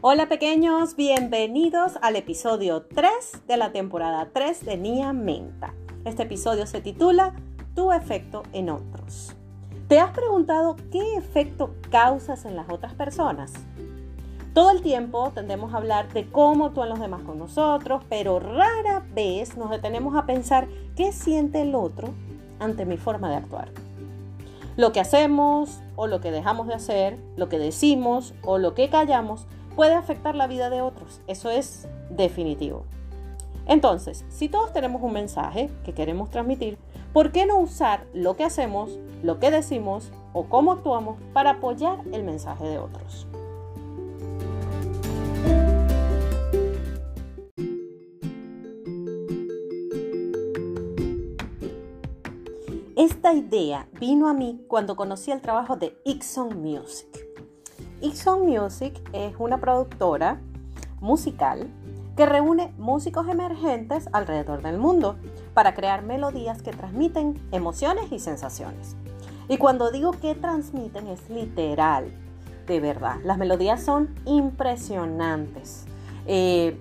Hola pequeños, bienvenidos al episodio 3 de la temporada 3 de Nia Menta. Este episodio se titula Tu efecto en otros. ¿Te has preguntado qué efecto causas en las otras personas? Todo el tiempo tendemos a hablar de cómo actúan los demás con nosotros, pero rara vez nos detenemos a pensar qué siente el otro ante mi forma de actuar. Lo que hacemos o lo que dejamos de hacer, lo que decimos o lo que callamos puede afectar la vida de otros. Eso es definitivo. Entonces, si todos tenemos un mensaje que queremos transmitir, ¿por qué no usar lo que hacemos, lo que decimos o cómo actuamos para apoyar el mensaje de otros? Esta idea vino a mí cuando conocí el trabajo de Ixon Music. Ixon Music es una productora musical que reúne músicos emergentes alrededor del mundo para crear melodías que transmiten emociones y sensaciones. Y cuando digo que transmiten es literal, de verdad. Las melodías son impresionantes. Eh,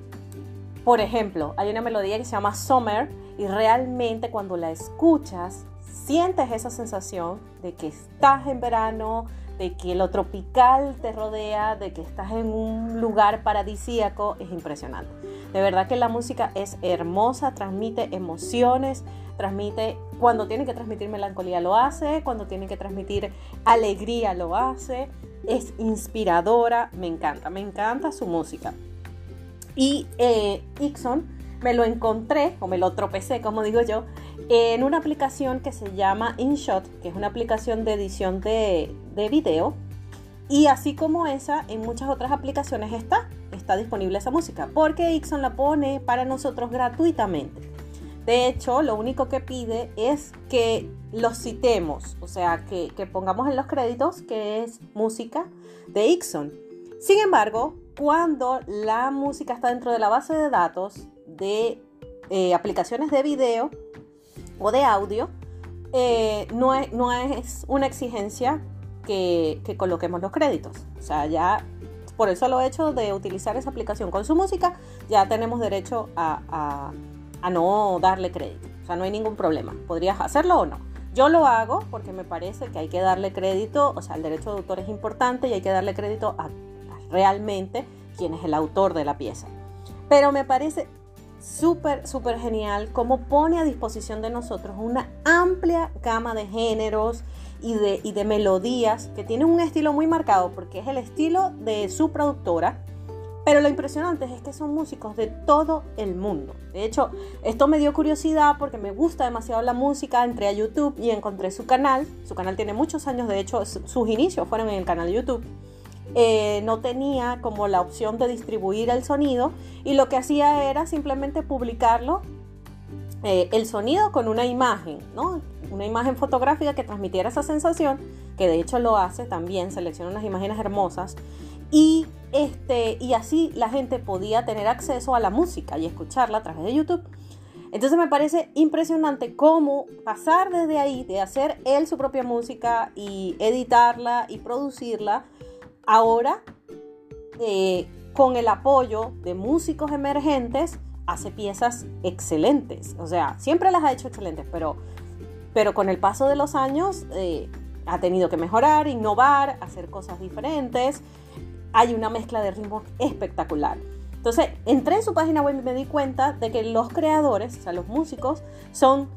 por ejemplo, hay una melodía que se llama Summer y realmente cuando la escuchas sientes esa sensación de que estás en verano, de que lo tropical te rodea, de que estás en un lugar paradisíaco, es impresionante. De verdad que la música es hermosa, transmite emociones, transmite, cuando tiene que transmitir melancolía lo hace, cuando tiene que transmitir alegría lo hace, es inspiradora, me encanta, me encanta su música. Y eh, Ixon me lo encontré, o me lo tropecé, como digo yo, en una aplicación que se llama InShot, que es una aplicación de edición de, de video. Y así como esa, en muchas otras aplicaciones está, está disponible esa música, porque Ixon la pone para nosotros gratuitamente. De hecho, lo único que pide es que los citemos, o sea, que, que pongamos en los créditos que es música de Ixon. Sin embargo, cuando la música está dentro de la base de datos de eh, aplicaciones de video o de audio, eh, no, es, no, es, una exigencia que, coloquemos los créditos. O sea, ya por el solo hecho de utilizar esa aplicación con su música, ya tenemos derecho a, a no darle crédito. O sea, no hay ningún problema. Podrías hacerlo o no. Yo lo hago porque me parece que hay que darle crédito, o sea, el derecho de autor es importante y hay que darle crédito a realmente quién es el autor de la pieza. Pero me parece súper, súper genial cómo pone a disposición de nosotros una amplia gama de géneros y de, y de melodías que tienen un estilo muy marcado porque es el estilo de su productora. Pero lo impresionante es que son músicos de todo el mundo. De hecho, esto me dio curiosidad porque me gusta demasiado la música. Entré a YouTube y encontré su canal. Su canal tiene muchos años, de hecho, sus inicios fueron en el canal de YouTube. Eh, no tenía como la opción de distribuir el sonido y lo que hacía era simplemente publicarlo, eh, el sonido con una imagen, ¿no? Una imagen fotográfica que transmitiera esa sensación, que de hecho lo hace también, selecciona unas imágenes hermosas y, este, y así la gente podía tener acceso a la música y escucharla a través de YouTube. Entonces me parece impresionante cómo pasar desde ahí, de hacer él su propia música y editarla y producirla, Ahora, eh, con el apoyo de músicos emergentes, hace piezas excelentes. O sea, siempre las ha hecho excelentes, pero, pero con el paso de los años eh, ha tenido que mejorar, innovar, hacer cosas diferentes. Hay una mezcla de ritmos espectacular. Entonces, entré en su página web y me di cuenta de que los creadores, o sea, los músicos, son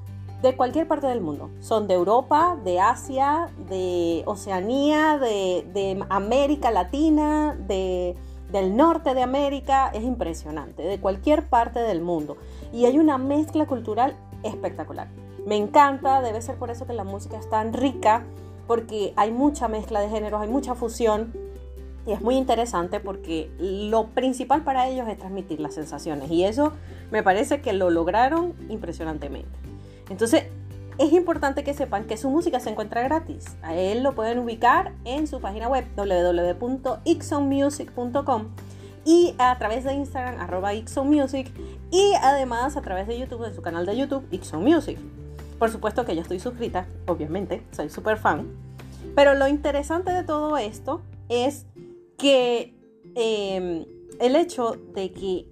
de cualquier parte del mundo. Son de Europa, de Asia, de Oceanía, de, América Latina, de, del norte de América. Es impresionante, de cualquier parte del mundo. Y hay una mezcla cultural espectacular. Me encanta, debe ser por eso que la música es tan rica, porque hay mucha mezcla de géneros, hay mucha fusión. Y es muy interesante porque lo principal para ellos es transmitir las sensaciones. Y eso me parece que lo lograron impresionantemente. Entonces, es importante que sepan que su música se encuentra gratis. A él lo pueden ubicar en su página web www.ixonmusic.com y a través de Instagram arroba Music y además a través de YouTube, de su canal de YouTube Ixon Music. Por supuesto que yo estoy suscrita, obviamente, soy súper fan. Pero lo interesante de todo esto es que em, el hecho de que,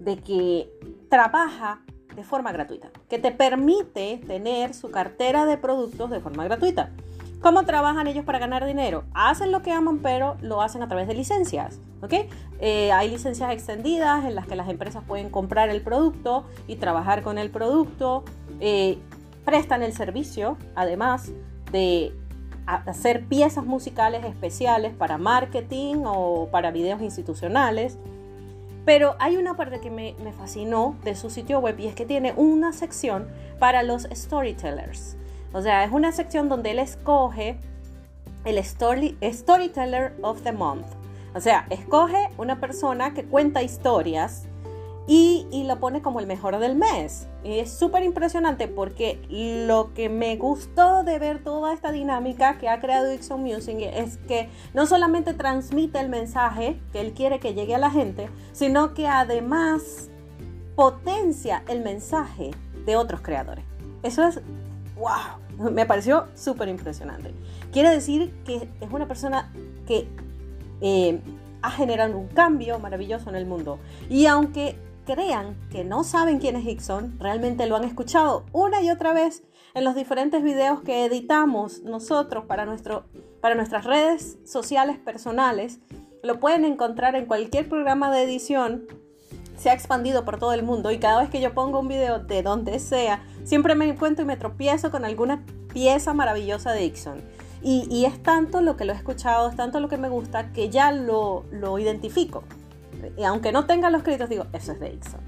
de que trabaja de forma gratuita, que te permite tener su cartera de productos de forma gratuita. ¿Cómo trabajan ellos para ganar dinero? Hacen lo que aman, pero lo hacen a través de licencias. ¿ok? Eh, hay licencias extendidas en las que las empresas pueden comprar el producto y trabajar con el producto. Eh, prestan el servicio, además de hacer piezas musicales especiales para marketing o para videos institucionales. Pero hay una parte que me, fascinó de su sitio web y es que tiene una sección para los storytellers. O sea, es una sección donde él escoge el story, Storyteller of the Month. O sea, escoge una persona que cuenta historias y, lo pone como el mejor del mes. Es súper impresionante porque lo que me gustó de ver toda esta dinámica que ha creado Dixon Music es que no solamente transmite el mensaje que él quiere que llegue a la gente, sino que además potencia el mensaje de otros creadores. Eso es wow, me pareció súper impresionante. Quiere decir que es una persona que eh, ha generado un cambio maravilloso en el mundo. Y aunque crean que no saben quién es Hickson, realmente lo han escuchado una y otra vez en los diferentes videos que editamos nosotros para, nuestro, para nuestras redes sociales personales. Lo pueden encontrar en cualquier programa de edición. Se ha expandido por todo el mundo y cada vez que yo pongo un video de donde sea, Siempre me encuentro y me tropiezo con alguna pieza maravillosa de Dixon. Y, es tanto lo que lo he escuchado, es tanto lo que me gusta, que ya lo, lo identifico. Y aunque no tenga los créditos, digo, eso es de Dixon.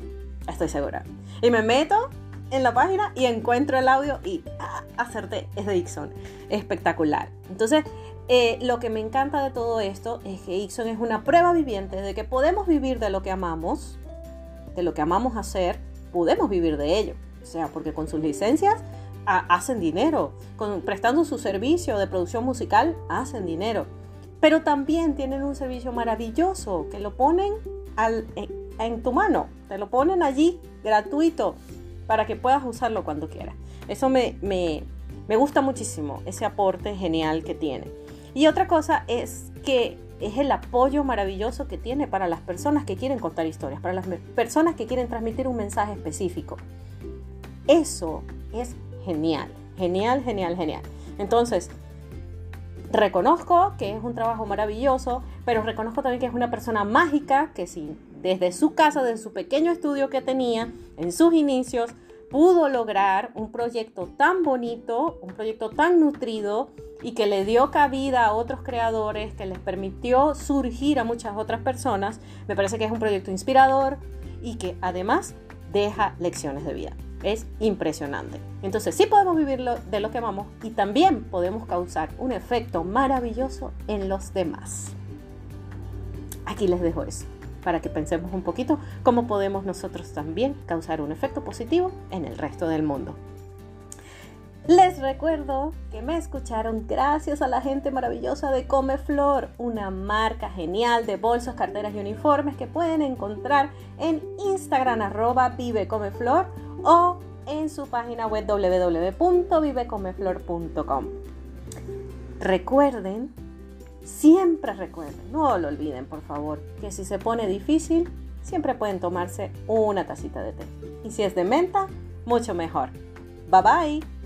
Estoy segura. Y me meto en la página y encuentro el audio y ah, acerté, es de Dixon. Espectacular. Entonces, eh, lo que me encanta de todo esto es que Dixon es una prueba viviente de que podemos vivir de lo que amamos, de lo que amamos hacer, podemos vivir de ello. O sea, porque con sus licencias hacen dinero, con, prestando su servicio de producción musical hacen dinero. Pero también tienen un servicio maravilloso que lo ponen en, tu mano, te lo ponen allí gratuito para que puedas usarlo cuando quieras. Eso me, me, me gusta muchísimo, ese aporte genial que tiene. Y otra cosa es que es el apoyo maravilloso que tiene para las personas que quieren contar historias, para las personas que quieren transmitir un mensaje específico. Eso es genial, genial, genial, genial. Entonces, reconozco que es un trabajo maravilloso, pero reconozco también que es una persona mágica que si desde su casa, desde su pequeño estudio que tenía en sus inicios, pudo lograr un proyecto tan bonito, un proyecto tan nutrido y que le dio cabida a otros creadores, que les permitió surgir a muchas otras personas, me parece que es un proyecto inspirador y que además deja lecciones de vida. Es impresionante. Entonces sí podemos vivir de lo que amamos y también podemos causar un efecto maravilloso en los demás. Aquí les dejo eso, para que pensemos un poquito cómo podemos nosotros también causar un efecto positivo en el resto del mundo. Les recuerdo que me escucharon gracias a la gente maravillosa de Comeflor, una marca genial de bolsas, carteras y uniformes que pueden encontrar en Instagram arroba vivecomeflor o en su página web www.vivecomeflor.com. Recuerden, siempre recuerden, no lo olviden por favor, que si se pone difícil, siempre pueden tomarse una tacita de té. Y si es de menta, mucho mejor. Bye bye.